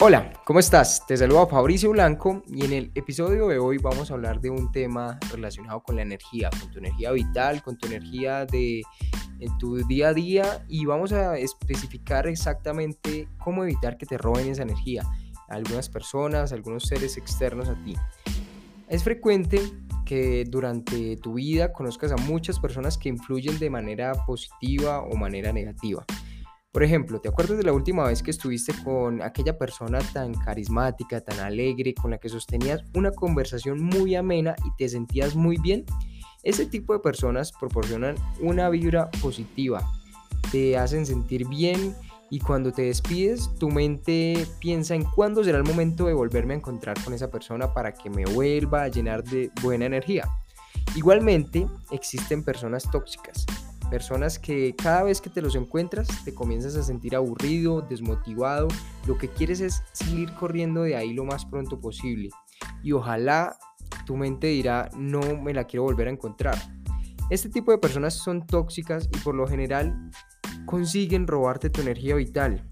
Hola, ¿cómo estás? Te saludo Fabricio Blanco y en el episodio de hoy vamos a hablar de un tema relacionado con la energía, con tu energía vital, con tu energía de en tu día a día y vamos a especificar exactamente cómo evitar que te roben esa energía a algunas personas, algunos seres externos a ti. Es frecuente que durante tu vida conozcas a muchas personas que influyen de manera positiva o manera negativa. Por ejemplo, ¿te acuerdas de la última vez que estuviste con aquella persona tan carismática, tan alegre, con la que sostenías una conversación muy amena y te sentías muy bien? Ese tipo de personas proporcionan una vibra positiva, te hacen sentir bien y cuando te despides tu mente piensa en cuándo será el momento de volverme a encontrar con esa persona para que me vuelva a llenar de buena energía. Igualmente existen personas tóxicas Personas que cada vez que te los encuentras te comienzas a sentir aburrido, desmotivado, lo que quieres es salir corriendo de ahí lo más pronto posible. Y ojalá tu mente dirá, no me la quiero volver a encontrar. Este tipo de personas son tóxicas y por lo general consiguen robarte tu energía vital.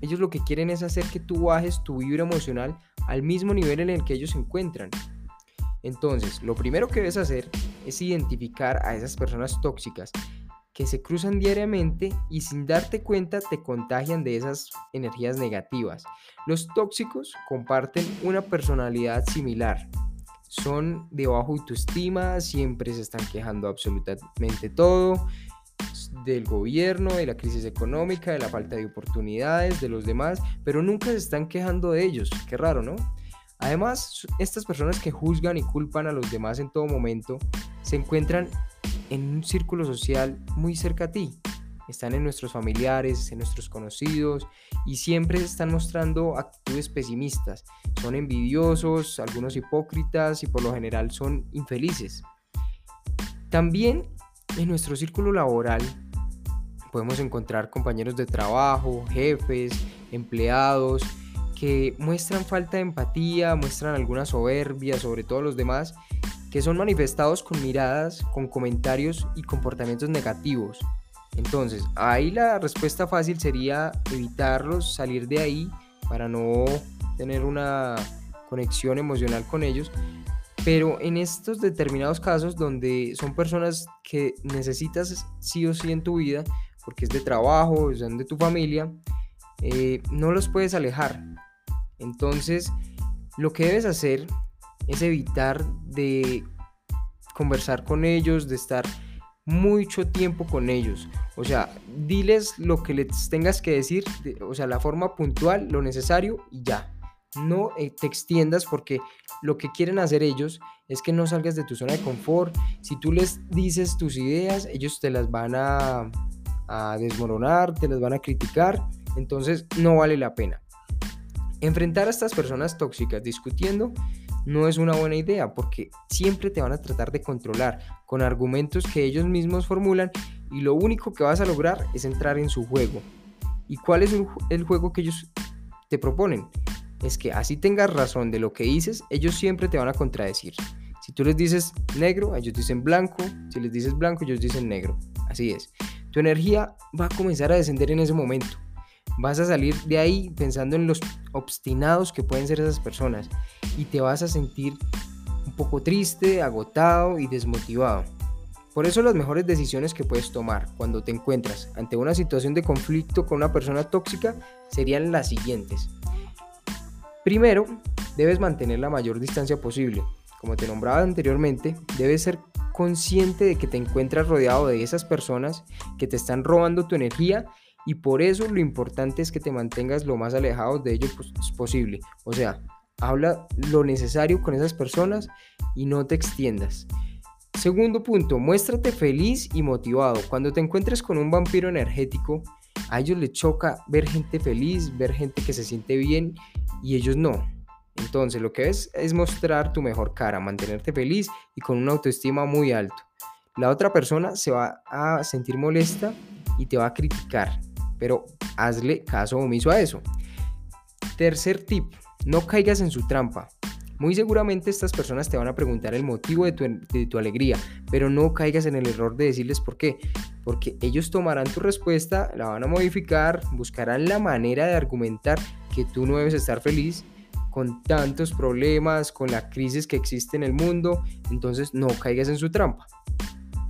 Ellos lo que quieren es hacer que tú bajes tu vibra emocional al mismo nivel en el que ellos se encuentran. Entonces, lo primero que debes hacer es identificar a esas personas tóxicas que se cruzan diariamente y sin darte cuenta te contagian de esas energías negativas. Los tóxicos comparten una personalidad similar. Son de bajo autoestima, siempre se están quejando absolutamente todo, del gobierno, de la crisis económica, de la falta de oportunidades, de los demás, pero nunca se están quejando de ellos. Qué raro, ¿no? Además, estas personas que juzgan y culpan a los demás en todo momento se encuentran en un círculo social muy cerca a ti. Están en nuestros familiares, en nuestros conocidos y siempre están mostrando actitudes pesimistas. Son envidiosos, algunos hipócritas y por lo general son infelices. También en nuestro círculo laboral podemos encontrar compañeros de trabajo, jefes, empleados, que muestran falta de empatía, muestran alguna soberbia sobre todos los demás que son manifestados con miradas, con comentarios y comportamientos negativos. Entonces, ahí la respuesta fácil sería evitarlos, salir de ahí para no tener una conexión emocional con ellos. Pero en estos determinados casos donde son personas que necesitas sí o sí en tu vida, porque es de trabajo, son de tu familia, eh, no los puedes alejar. Entonces, lo que debes hacer es evitar de conversar con ellos, de estar mucho tiempo con ellos. O sea, diles lo que les tengas que decir, o sea, la forma puntual, lo necesario y ya. No eh, te extiendas porque lo que quieren hacer ellos es que no salgas de tu zona de confort. Si tú les dices tus ideas, ellos te las van a, a desmoronar, te las van a criticar. Entonces no vale la pena. Enfrentar a estas personas tóxicas discutiendo no es una buena idea porque siempre te van a tratar de controlar con argumentos que ellos mismos formulan y lo único que vas a lograr es entrar en su juego. ¿Y cuál es el juego que ellos te proponen? Es que así tengas razón de lo que dices, ellos siempre te van a contradecir. Si tú les dices negro, ellos dicen blanco. Si les dices blanco, ellos dicen negro. Así es. Tu energía va a comenzar a descender en ese momento. Vas a salir de ahí pensando en los obstinados que pueden ser esas personas y te vas a sentir un poco triste, agotado y desmotivado. Por eso las mejores decisiones que puedes tomar cuando te encuentras ante una situación de conflicto con una persona tóxica serían las siguientes. Primero, debes mantener la mayor distancia posible. Como te nombraba anteriormente, debes ser consciente de que te encuentras rodeado de esas personas que te están robando tu energía y por eso lo importante es que te mantengas lo más alejado de ellos posible. O sea, habla lo necesario con esas personas y no te extiendas. Segundo punto, muéstrate feliz y motivado. Cuando te encuentres con un vampiro energético, a ellos les choca ver gente feliz, ver gente que se siente bien y ellos no. Entonces lo que es es mostrar tu mejor cara, mantenerte feliz y con una autoestima muy alto. La otra persona se va a sentir molesta y te va a criticar pero hazle caso omiso a eso. Tercer tip, no caigas en su trampa. Muy seguramente estas personas te van a preguntar el motivo de tu, alegría, pero no caigas en el error de decirles por qué. Porque ellos tomarán tu respuesta, la van a modificar, buscarán la manera de argumentar que tú no debes estar feliz con tantos problemas, con la crisis que existe en el mundo, entonces no caigas en su trampa.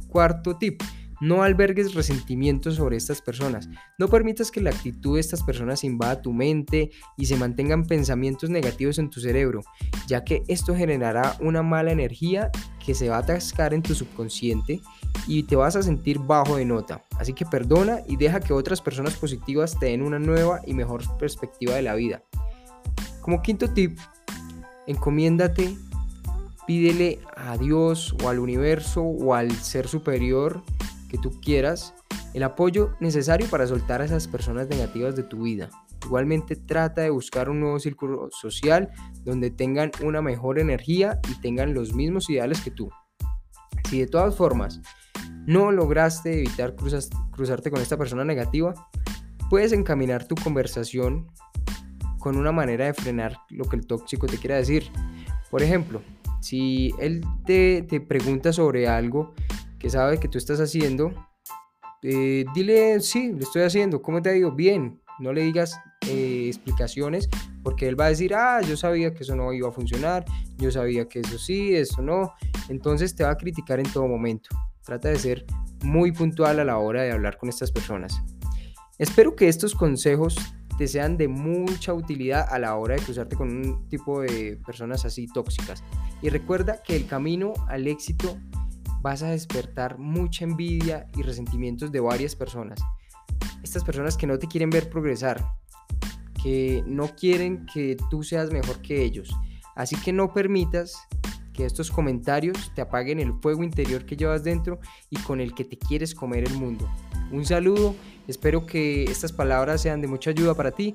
Cuarto tip, no albergues resentimientos sobre estas personas. No permitas que la actitud de estas personas invada tu mente y se mantengan pensamientos negativos en tu cerebro, ya que esto generará una mala energía que se va a atascar en tu subconsciente y te vas a sentir bajo de nota. Así que perdona y deja que otras personas positivas te den una nueva y mejor perspectiva de la vida. Como quinto tip, encomiéndate, pídele a Dios o al universo o al ser superior que tú quieras el apoyo necesario para soltar a esas personas negativas de tu vida. Igualmente trata de buscar un nuevo círculo social donde tengan una mejor energía y tengan los mismos ideales que tú. Si de todas formas no lograste evitar cruzarte con esta persona negativa, puedes encaminar tu conversación con una manera de frenar lo que el tóxico te quiera decir. Por ejemplo, si él te, te pregunta sobre algo que sabe que tú estás haciendo, eh, dile, sí, lo estoy haciendo, ¿cómo te digo? Bien, no le digas eh, explicaciones porque él va a decir, ah, yo sabía que eso no iba a funcionar, yo sabía que eso sí, eso no, entonces te va a criticar en todo momento. Trata de ser muy puntual a la hora de hablar con estas personas. Espero que estos consejos te sean de mucha utilidad a la hora de cruzarte con un tipo de personas así tóxicas. Y recuerda que el camino al éxito vas a despertar mucha envidia y resentimientos de varias personas. Estas personas que no te quieren ver progresar, que no quieren que tú seas mejor que ellos. Así que no permitas que estos comentarios te apaguen el fuego interior que llevas dentro y con el que te quieres comer el mundo. Un saludo, espero que estas palabras sean de mucha ayuda para ti